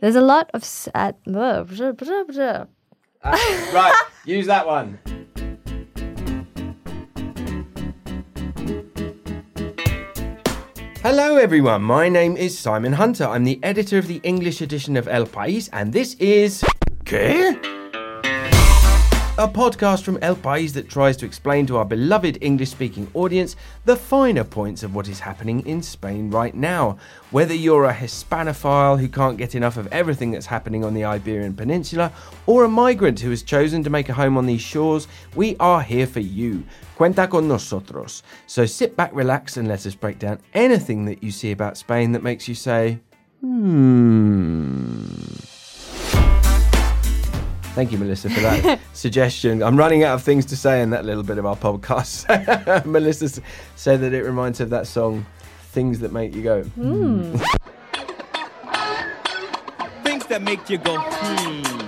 There's a lot of sad. blah, uh, blah, blah, blah. right, use that one. Hello, everyone. My name is Simon Hunter. I'm the editor of the English edition of El País, and this is. ¿Qué? A podcast from El País that tries to explain to our beloved English speaking audience the finer points of what is happening in Spain right now. Whether you're a Hispanophile who can't get enough of everything that's happening on the Iberian Peninsula, or a migrant who has chosen to make a home on these shores, we are here for you. Cuenta con nosotros. So sit back, relax, and let us break down anything that you see about Spain that makes you say, hmm. Thank you, Melissa, for that suggestion. I'm running out of things to say in that little bit of our podcast. Melissa said that it reminds her of that song, Things That Make You Go. Things that make you go, hmm.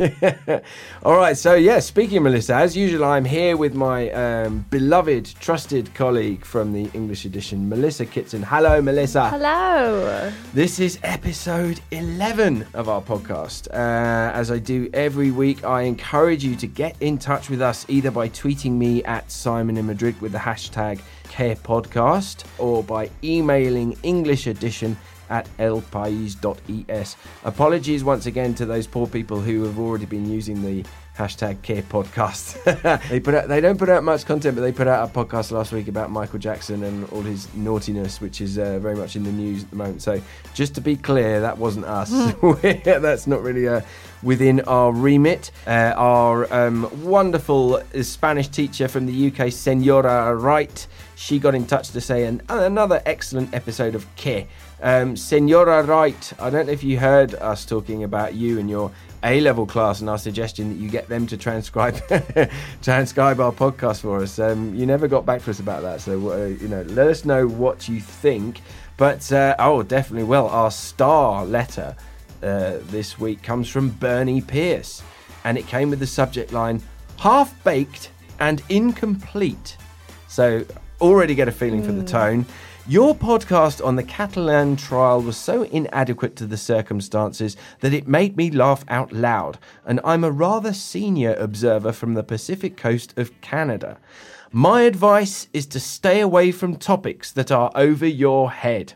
All right, so yeah, speaking of Melissa, as usual, I'm here with my um, beloved, trusted colleague from the English edition, Melissa Kitson. Hello, Melissa. Hello. This is episode 11 of our podcast. Uh, as I do every week, I encourage you to get in touch with us either by tweeting me at Simon in Madrid with the hashtag QuePodcast or by emailing English edition at elpais.es. Apologies once again to those poor people who have already been using the hashtag Que podcast. they put out, they don't put out much content, but they put out a podcast last week about Michael Jackson and all his naughtiness, which is uh, very much in the news at the moment. So just to be clear, that wasn't us. That's not really uh, within our remit. Uh, our um, wonderful Spanish teacher from the UK, Senora Wright, she got in touch to say an, another excellent episode of Qué. Um, Senora Wright, I don't know if you heard us talking about you and your A level class and our suggestion that you get them to transcribe transcribe our podcast for us. Um, you never got back to us about that, so uh, you know, let us know what you think. But uh, oh, definitely. Well, our star letter uh, this week comes from Bernie Pierce, and it came with the subject line "half baked and incomplete." So already get a feeling for the tone. Your podcast on the Catalan trial was so inadequate to the circumstances that it made me laugh out loud, and I'm a rather senior observer from the Pacific coast of Canada. My advice is to stay away from topics that are over your head.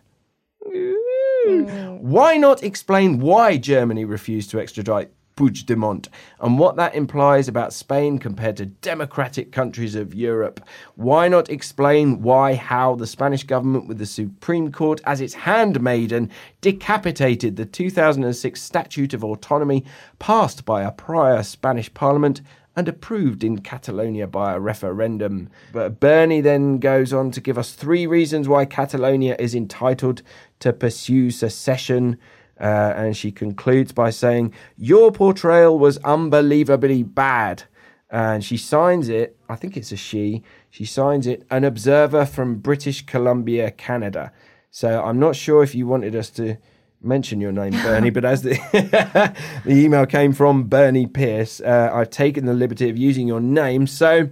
Why not explain why Germany refused to extradite Puigdemont and what that implies about Spain compared to democratic countries of Europe? Why not explain why, how the Spanish government, with the Supreme Court as its handmaiden, decapitated the 2006 Statute of Autonomy passed by a prior Spanish parliament? and approved in Catalonia by a referendum. But Bernie then goes on to give us three reasons why Catalonia is entitled to pursue secession. Uh, and she concludes by saying, Your portrayal was unbelievably bad. And she signs it, I think it's a she, she signs it, an observer from British Columbia, Canada. So I'm not sure if you wanted us to mention your name, Bernie, but as the, the email came from Bernie Pierce, uh, I've taken the liberty of using your name. So,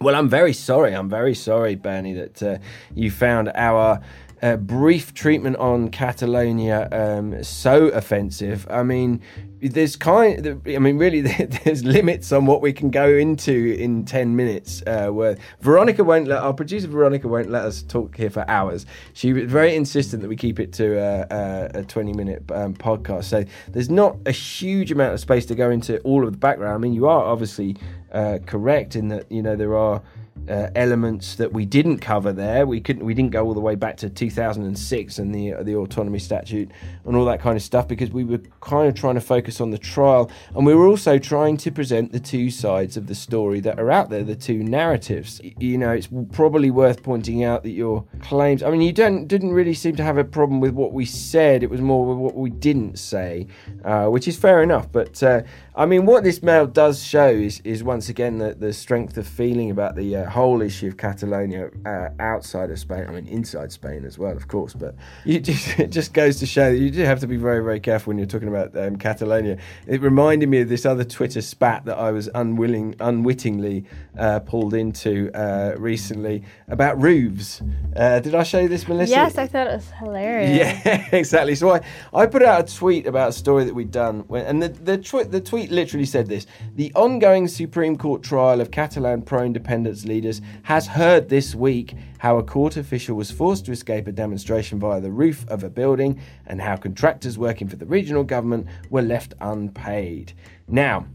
well, I'm very sorry. I'm very sorry, Bernie, that uh, you found our uh, brief treatment on Catalonia um, so offensive. I mean, there's kind. I mean, really, there's limits on what we can go into in ten minutes. Uh, where Veronica won't let our producer Veronica won't let us talk here for hours. She was very insistent that we keep it to a, a, a 20 minute um, podcast. So there's not a huge amount of space to go into all of the background. I mean, you are obviously uh, correct in that you know there are uh, elements that we didn't cover there. We couldn't. We didn't go all the way back to 2006 and the the autonomy statute and all that kind of stuff because we were kind of trying to focus on the trial and we were also trying to present the two sides of the story that are out there, the two narratives. You know, it's probably worth pointing out that your claims. I mean, you don't didn't really seem to have a problem with what we said. It was more with what we didn't say, uh, which is fair enough. But uh, I mean, what this mail does show is, is once again the, the strength of feeling about the uh, whole issue of Catalonia uh, outside of Spain. I mean, inside Spain as well, of course. But you just, it just goes to show that you do have to be very, very careful when you're talking about um, Catalonia. It reminded me of this other Twitter spat that I was unwilling, unwittingly uh, pulled into uh, recently about roofs. Uh, did I show you this, Melissa? Yes, I thought it was hilarious. Yeah, exactly. So I, I put out a tweet about a story that we'd done, when, and the the, tw- the tweet literally said this: the ongoing Supreme Court trial of Catalan pro-independence leaders has heard this week how a court official was forced to escape a demonstration via the roof of a building, and how contractors working for the regional government were left unpaid. Now,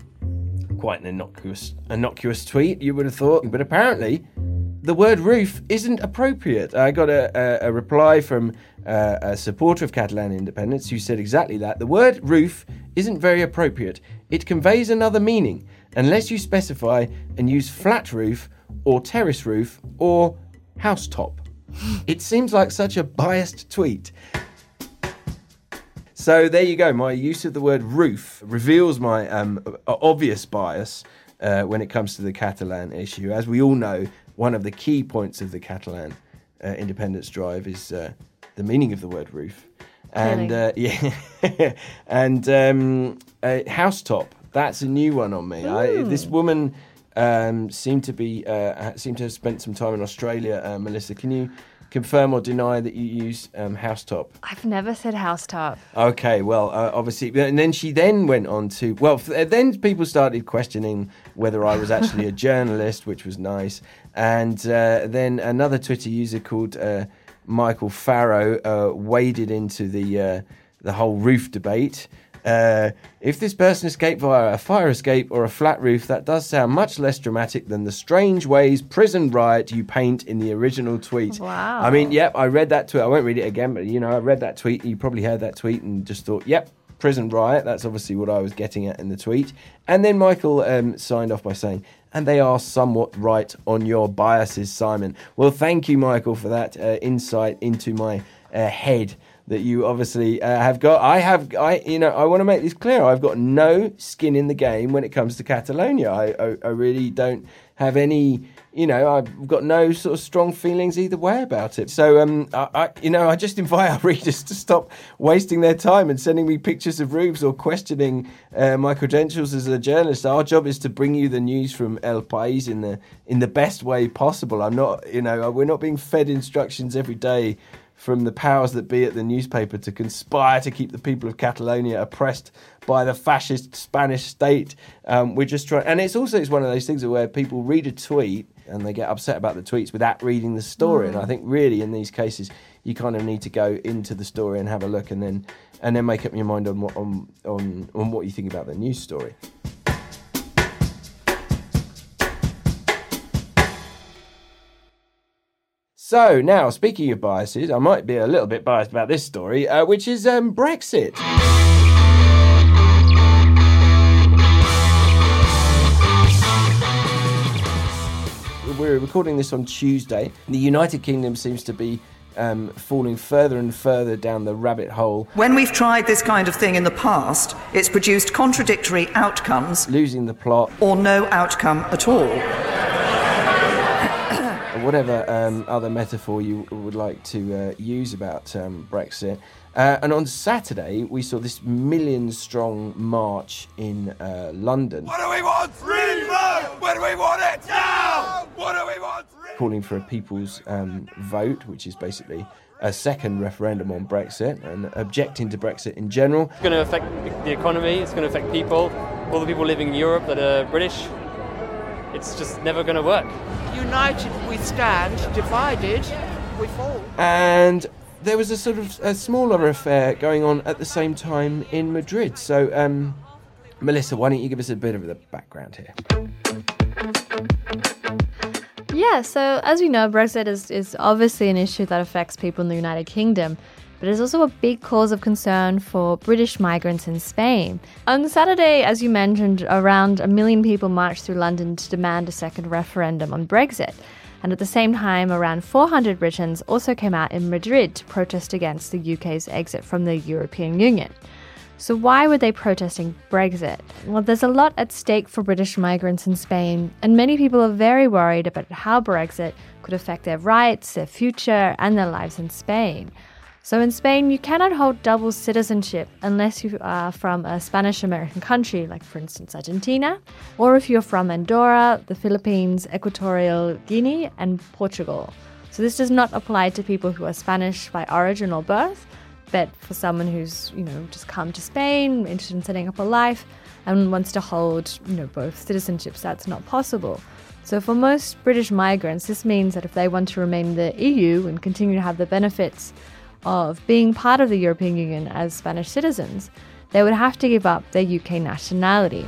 quite an innocuous innocuous tweet, you would have thought, but apparently the word roof isn't appropriate. I got a, a, a reply from uh, a supporter of Catalan independence who said exactly that. The word roof isn't very appropriate. It conveys another meaning unless you specify and use flat roof or terrace roof or housetop. it seems like such a biased tweet. So there you go. My use of the word roof reveals my um, obvious bias uh, when it comes to the Catalan issue. As we all know, one of the key points of the Catalan uh, independence drive is uh, the meaning of the word roof. And uh, yeah, and um, uh, housetop. That's a new one on me. I, this woman um, seemed to be uh, seemed to have spent some time in Australia. Uh, Melissa, can you confirm or deny that you use um, housetop? I've never said housetop. Okay, well, uh, obviously, and then she then went on to well, f- then people started questioning whether I was actually a journalist, which was nice, and uh, then another Twitter user called uh, Michael Farrow uh, waded into the uh, the whole roof debate. Uh, if this person escaped via a fire escape or a flat roof, that does sound much less dramatic than the strange ways prison riot you paint in the original tweet. Wow. I mean, yep, I read that tweet. I won't read it again, but you know, I read that tweet. You probably heard that tweet and just thought, yep, prison riot. That's obviously what I was getting at in the tweet. And then Michael um, signed off by saying, and they are somewhat right on your biases, Simon. Well, thank you, Michael, for that uh, insight into my uh, head that you obviously uh, have got. I have, I you know, I want to make this clear. I've got no skin in the game when it comes to Catalonia. I, I, I really don't have any. You know, I've got no sort of strong feelings either way about it. So, um, I, I, you know, I just invite our readers to stop wasting their time and sending me pictures of roofs or questioning uh, my credentials as a journalist. Our job is to bring you the news from El País in the in the best way possible. I'm not, you know, we're not being fed instructions every day from the powers that be at the newspaper to conspire to keep the people of Catalonia oppressed by the fascist Spanish state. Um, we're just trying, and it's also it's one of those things where people read a tweet and they get upset about the tweets without reading the story. And I think really in these cases you kind of need to go into the story and have a look, and then and then make up your mind on what on on, on what you think about the news story. So now, speaking of biases, I might be a little bit biased about this story, uh, which is um, Brexit. We're recording this on Tuesday. The United Kingdom seems to be um, falling further and further down the rabbit hole, When we've tried this kind of thing in the past, it's produced contradictory outcomes losing the plot, or no outcome at all. Or whatever um, other metaphor you would like to uh, use about um, Brexit. Uh, and on Saturday, we saw this million strong march in uh, London. What do we want? Revote! When do we want it? Now! What do we want? calling for a people's um, vote, which is basically a second referendum on Brexit and objecting to Brexit in general. It's going to affect the economy, it's going to affect people, all the people living in Europe that are British. It's just never going to work. United we stand, divided we fall. And there was a sort of a smaller affair going on at the same time in Madrid. So, um, Melissa, why don't you give us a bit of the background here? Yeah, so as we know, Brexit is, is obviously an issue that affects people in the United Kingdom, but it's also a big cause of concern for British migrants in Spain. On Saturday, as you mentioned, around a million people marched through London to demand a second referendum on Brexit. And at the same time, around 400 Britons also came out in Madrid to protest against the UK's exit from the European Union. So, why were they protesting Brexit? Well, there's a lot at stake for British migrants in Spain, and many people are very worried about how Brexit could affect their rights, their future, and their lives in Spain. So, in Spain, you cannot hold double citizenship unless you are from a Spanish American country, like, for instance, Argentina, or if you're from Andorra, the Philippines, Equatorial Guinea, and Portugal. So, this does not apply to people who are Spanish by origin or birth but for someone who's, you know, just come to Spain, interested in setting up a life, and wants to hold, you know, both citizenships, that's not possible. So for most British migrants, this means that if they want to remain in the EU and continue to have the benefits of being part of the European Union as Spanish citizens, they would have to give up their UK nationality.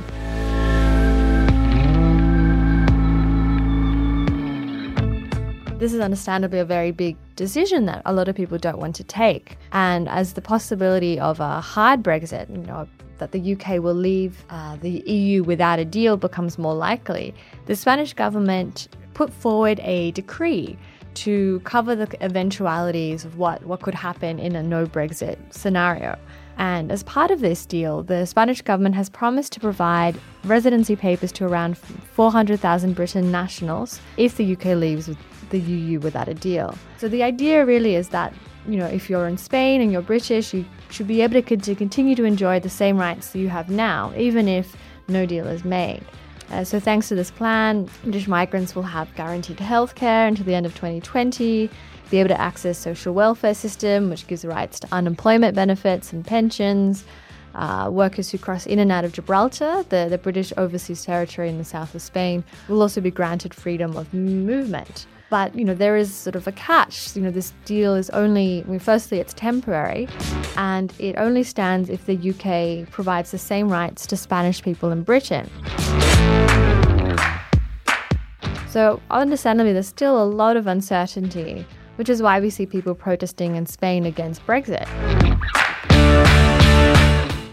This is understandably a very big decision that a lot of people don't want to take. And as the possibility of a hard Brexit, you know, that the UK will leave uh, the EU without a deal becomes more likely, the Spanish government put forward a decree to cover the eventualities of what, what could happen in a no Brexit scenario. And as part of this deal, the Spanish government has promised to provide residency papers to around 400,000 Britain nationals if the UK leaves the EU without a deal. So the idea really is that, you know, if you're in Spain and you're British, you should be able to, to continue to enjoy the same rights that you have now, even if no deal is made. Uh, so, thanks to this plan, British migrants will have guaranteed healthcare until the end of 2020, be able to access social welfare system, which gives the rights to unemployment benefits and pensions. Uh, workers who cross in and out of Gibraltar, the, the British overseas territory in the south of Spain, will also be granted freedom of movement. But, you know, there is sort of a catch. You know, this deal is only, firstly, it's temporary and it only stands if the UK provides the same rights to Spanish people in Britain. So, understandably, there's still a lot of uncertainty, which is why we see people protesting in Spain against Brexit.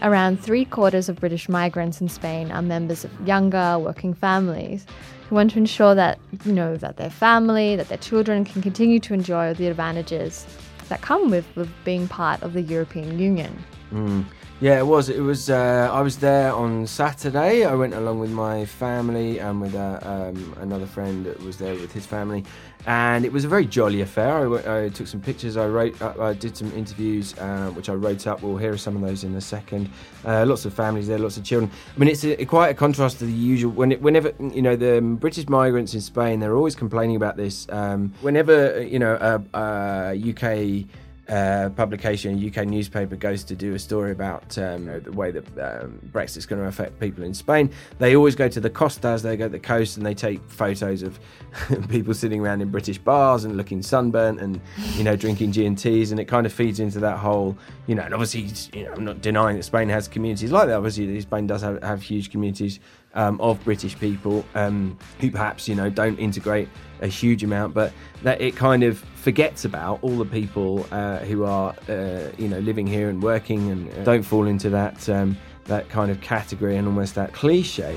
Around three quarters of British migrants in Spain are members of younger working families who want to ensure that you know that their family, that their children can continue to enjoy the advantages that come with, with being part of the European Union. Mm. Yeah, it was. It was. Uh, I was there on Saturday. I went along with my family and with uh, um, another friend that was there with his family, and it was a very jolly affair. I, I took some pictures. I wrote. Uh, I did some interviews, uh, which I wrote up. We'll hear some of those in a second. Uh, lots of families there, lots of children. I mean, it's a, quite a contrast to the usual. When it, whenever you know the British migrants in Spain, they're always complaining about this. Um, whenever you know a, a UK uh, publication, a UK newspaper, goes to do a story about um, the way that um, Brexit's going to affect people in Spain, they always go to the Costas, they go to the coast, and they take photos of people sitting around in British bars and looking sunburnt and you know drinking G and T's, and it kind of feeds into that whole you know. And obviously, you know, I'm not denying that Spain has communities like that. Obviously, Spain does have, have huge communities um, of British people um, who perhaps you know don't integrate a huge amount, but that it kind of forgets about all the people uh, who are uh, you know living here and working and uh, don't fall into that um, that kind of category and almost that cliche.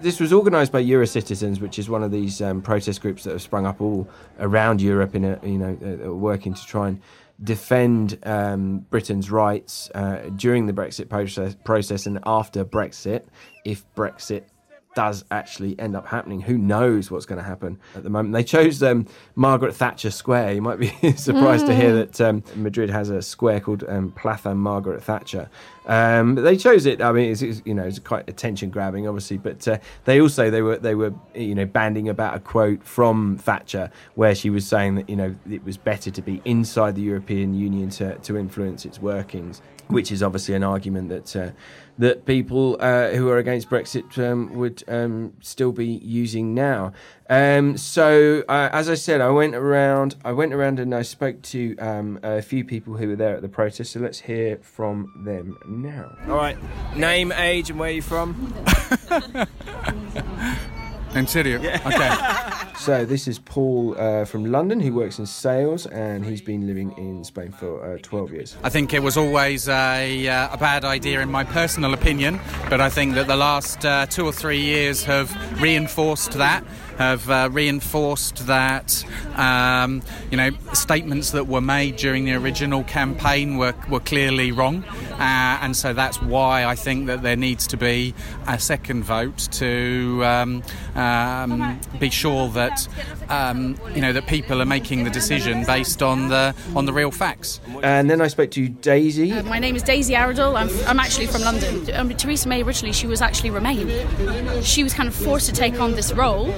This was organised by Eurocitizens, which is one of these um, protest groups that have sprung up all around Europe, in a, you know, uh, working to try and defend um, Britain's rights uh, during the Brexit process, process and after Brexit, if Brexit does actually end up happening. Who knows what's going to happen at the moment? They chose um, Margaret Thatcher Square. You might be surprised mm. to hear that um, Madrid has a square called um, Plaza Margaret Thatcher. Um, they chose it. I mean, it's, it's, you know, it's quite attention grabbing, obviously, but uh, they also they were they were you know banding about a quote from Thatcher where she was saying that you know it was better to be inside the European Union to to influence its workings which is obviously an argument that uh, that people uh, who are against Brexit um, would um, still be using now. Um, so, uh, as I said, I went around. I went around and I spoke to um, a few people who were there at the protest. So let's hear from them now. All right, name, age, and where are you're from. In Syria. Yeah. Okay. so this is Paul uh, from London. He works in sales and he's been living in Spain for uh, 12 years. I think it was always a, uh, a, bad idea, in my personal opinion, but I think that the last uh, two or three years have reinforced that. have uh, reinforced that um, you know statements that were made during the original campaign were, were clearly wrong, uh, and so that's why I think that there needs to be a second vote to um, um, be sure that um, you know that people are making the decision based on the on the real facts. And then I spoke to Daisy. Uh, my name is Daisy Arundel. I'm, I'm actually from London. Um, Theresa May originally she was actually Remain. She was kind of forced to take on this role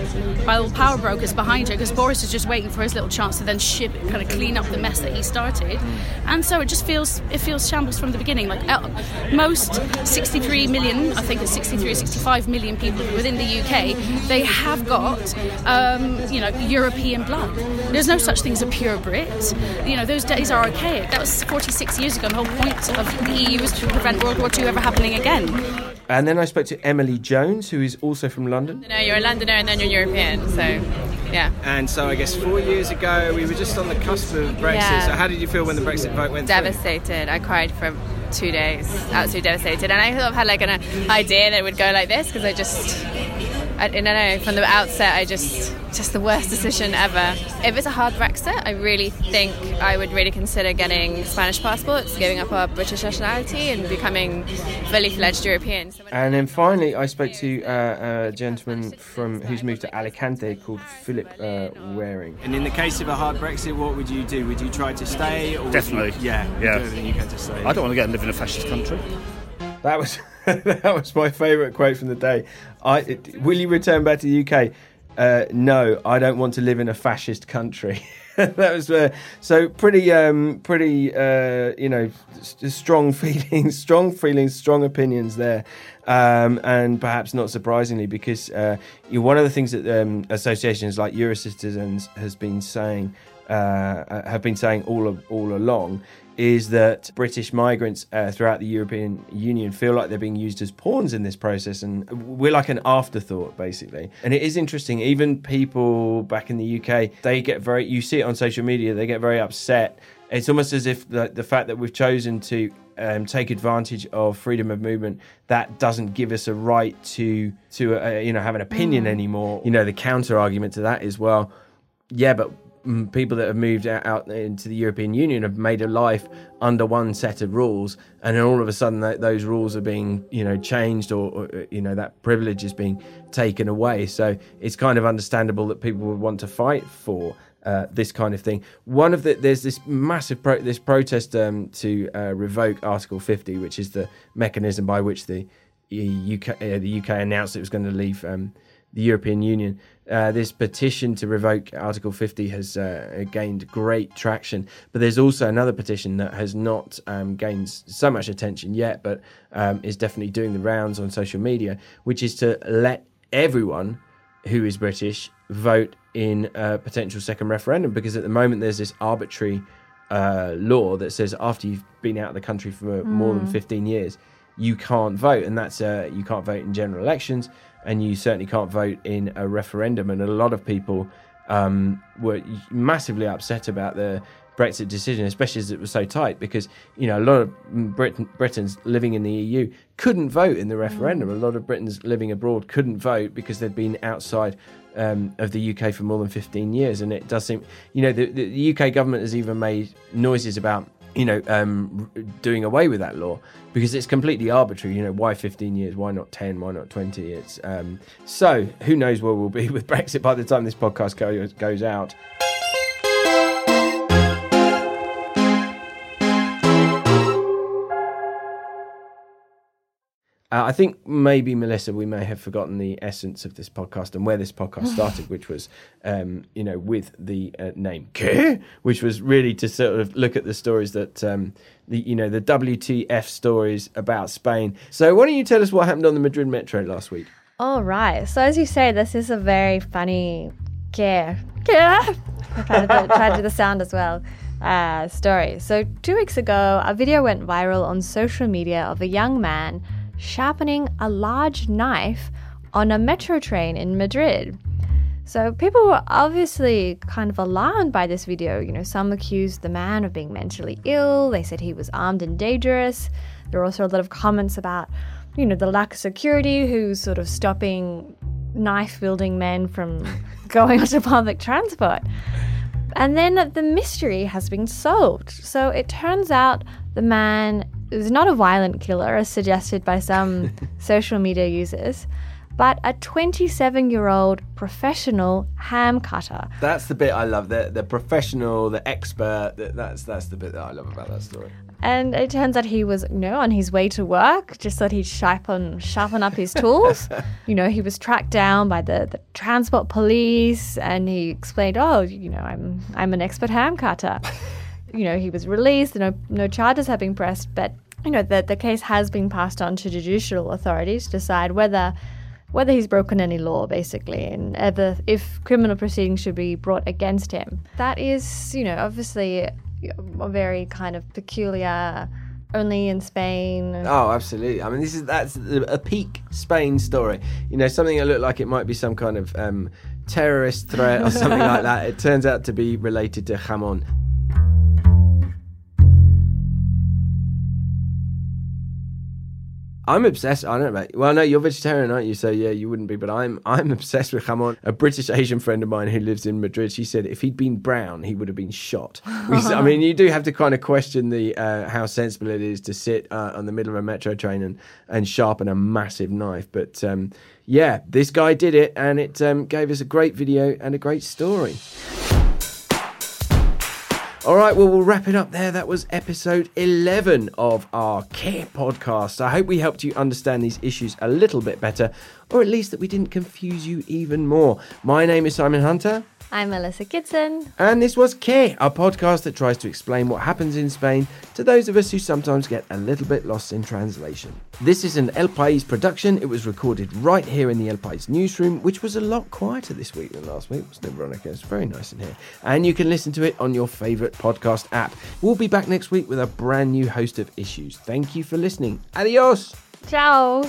by all power brokers behind her because Boris is just waiting for his little chance to then ship, kind of clean up the mess that he started. And so it just feels it feels shambles from the beginning. Like uh, most 63 million, I think it's 63 or 65 million people within the UK, they have got um, you know European blood. There's no such thing as a pure Brit. You know those days are archaic. That was 46 years ago. The whole point of the EU was to prevent World War II ever happening again. And then I spoke to Emily Jones, who is also from London. No, you're a Londoner and then you're European, so yeah. And so I guess four years ago we were just on the cusp of Brexit. Yeah. So how did you feel when the Brexit vote went Devastated. I cried for two days. Absolutely devastated. And I sort of had like an uh, idea that it would go like this because I just, I, I don't know, from the outset, I just, just the worst decision ever. If it's a hard Brexit, I really think I would really consider getting Spanish passports, giving up our British nationality, and becoming fully fledged European. So And then finally, I spoke to uh, a gentleman from who's moved to Alicante called Philip uh, Waring. And in the case of a hard Brexit, what would you do? Would you try to stay? Or would you- Definitely. yeah. Yeah. do you can to stay. I don't want to go and live in a fascist country. That was that was my favourite quote from the day. I will you return back to the UK? Uh, no, I don't want to live in a fascist country. that was uh, so pretty, um, pretty, uh, you know, s- strong feelings, strong feelings, strong opinions there, um, and perhaps not surprisingly, because uh, you one of the things that um, associations like Eurocitizens has been saying, uh, have been saying all all along, is that British migrants uh, throughout the European Union feel like they're being used as pawns in this process, and we're like an afterthought, basically. And it is interesting. Even people back in the UK, they get very. You see it on social media. They get very upset. It's almost as if the, the fact that we've chosen to um, take advantage of freedom of movement that doesn't give us a right to to uh, you know have an opinion anymore. You know, the counter argument to that is well, yeah, but mm, people that have moved out, into the European Union have made a life under one set of rules, and then all of a sudden that, those rules are being, you know, changed, or, or you know that privilege is being taken away. So it's kind of understandable that people would want to fight for. Uh, this kind of thing. One of the there's this massive pro- this protest um, to uh, revoke Article 50, which is the mechanism by which the UK uh, the UK announced it was going to leave um, the European Union. Uh, this petition to revoke Article 50 has uh, gained great traction, but there's also another petition that has not um, gained so much attention yet, but um, is definitely doing the rounds on social media, which is to let everyone who is British vote in a potential second referendum because at the moment there's this arbitrary uh, law that says after you've been out of the country for more than Mm. 15 years you can't vote and that's uh, you can't vote in general elections and you certainly can't vote in a referendum. And a lot of people um, were massively upset about the Brexit decision, especially as it was so tight, because you know a lot of Britain, Britons living in the EU couldn't vote in the referendum. A lot of Britons living abroad couldn't vote because they'd been outside um, of the UK for more than 15 years, and it does seem, you know, the, the UK government has even made noises about you know, um, doing away with that law because it's completely arbitrary. You know, why 15 years? Why not 10? Why not 20? It's um, so who knows where we'll be with Brexit by the time this podcast goes, goes out. Uh, I think maybe Melissa, we may have forgotten the essence of this podcast and where this podcast started, which was, um, you know, with the uh, name "Que," which was really to sort of look at the stories that, um, the you know, the WTF stories about Spain. So, why don't you tell us what happened on the Madrid Metro last week? All right. So as you say, this is a very funny qué. Qué. I tried to, do, tried to do the sound as well. Uh, story. So two weeks ago, a video went viral on social media of a young man sharpening a large knife on a metro train in Madrid. So people were obviously kind of alarmed by this video. You know, some accused the man of being mentally ill. They said he was armed and dangerous. There were also a lot of comments about, you know, the lack of security, who's sort of stopping knife wielding men from going onto public transport. And then the mystery has been solved. So it turns out the man is not a violent killer, as suggested by some social media users, but a 27 year old professional ham cutter. That's the bit I love. The the professional, the expert. The, that's that's the bit that I love about that story. And it turns out he was, you know, on his way to work, just thought he'd sharpen, sharpen up his tools. you know, he was tracked down by the, the transport police and he explained, oh, you know, I'm, I'm an expert ham cutter. you know, he was released, no, no charges have been pressed, but, you know, the, the case has been passed on to judicial authorities to decide whether whether he's broken any law, basically, and whether, if criminal proceedings should be brought against him. That is, you know, obviously a very kind of peculiar only in Spain. Oh, absolutely. I mean, this is that's a peak Spain story. You know, something that looked like it might be some kind of um, terrorist threat or something like that. It turns out to be related to jamon. I'm obsessed. I don't know. Well, no, you're vegetarian, aren't you? So yeah, you wouldn't be. But I'm I'm obsessed with jamon. A British Asian friend of mine who lives in Madrid. She said if he'd been brown, he would have been shot. I mean, you do have to kind of question the uh, how sensible it is to sit uh, on the middle of a metro train and and sharpen a massive knife. But um, yeah, this guy did it, and it um, gave us a great video and a great story. All right, well, we'll wrap it up there. That was episode 11 of our Qué podcast. I hope we helped you understand these issues a little bit better, or at least that we didn't confuse you even more. My name is Simon Hunter. I'm Melissa Kitson. And this was Qué, a podcast that tries to explain what happens in Spain to those of us who sometimes get a little bit lost in translation. This is an El País production. It was recorded right here in the El País newsroom, which was a lot quieter this week than last week, wasn't it, Veronica? It's very nice in here. And you can listen to it on your favourite podcast app. We'll be back next week with a brand new host of issues. Thank you for listening. Adios. Ciao.